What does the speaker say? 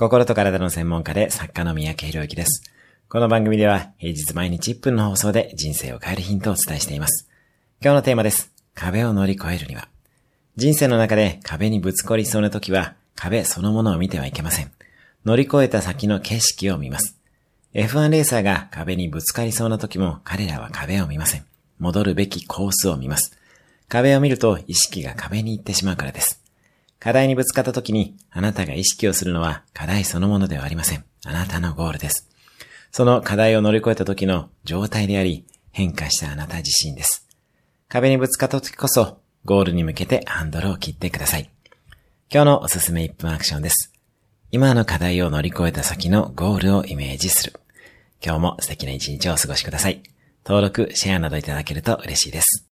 心と体の専門家で作家の三宅博之です。この番組では平日毎日1分の放送で人生を変えるヒントをお伝えしています。今日のテーマです。壁を乗り越えるには。人生の中で壁にぶつかりそうな時は壁そのものを見てはいけません。乗り越えた先の景色を見ます。F1 レーサーが壁にぶつかりそうな時も彼らは壁を見ません。戻るべきコースを見ます。壁を見ると意識が壁に行ってしまうからです。課題にぶつかった時にあなたが意識をするのは課題そのものではありません。あなたのゴールです。その課題を乗り越えた時の状態であり、変化したあなた自身です。壁にぶつかった時こそ、ゴールに向けてハンドルを切ってください。今日のおすすめ1分アクションです。今の課題を乗り越えた先のゴールをイメージする。今日も素敵な一日をお過ごしください。登録、シェアなどいただけると嬉しいです。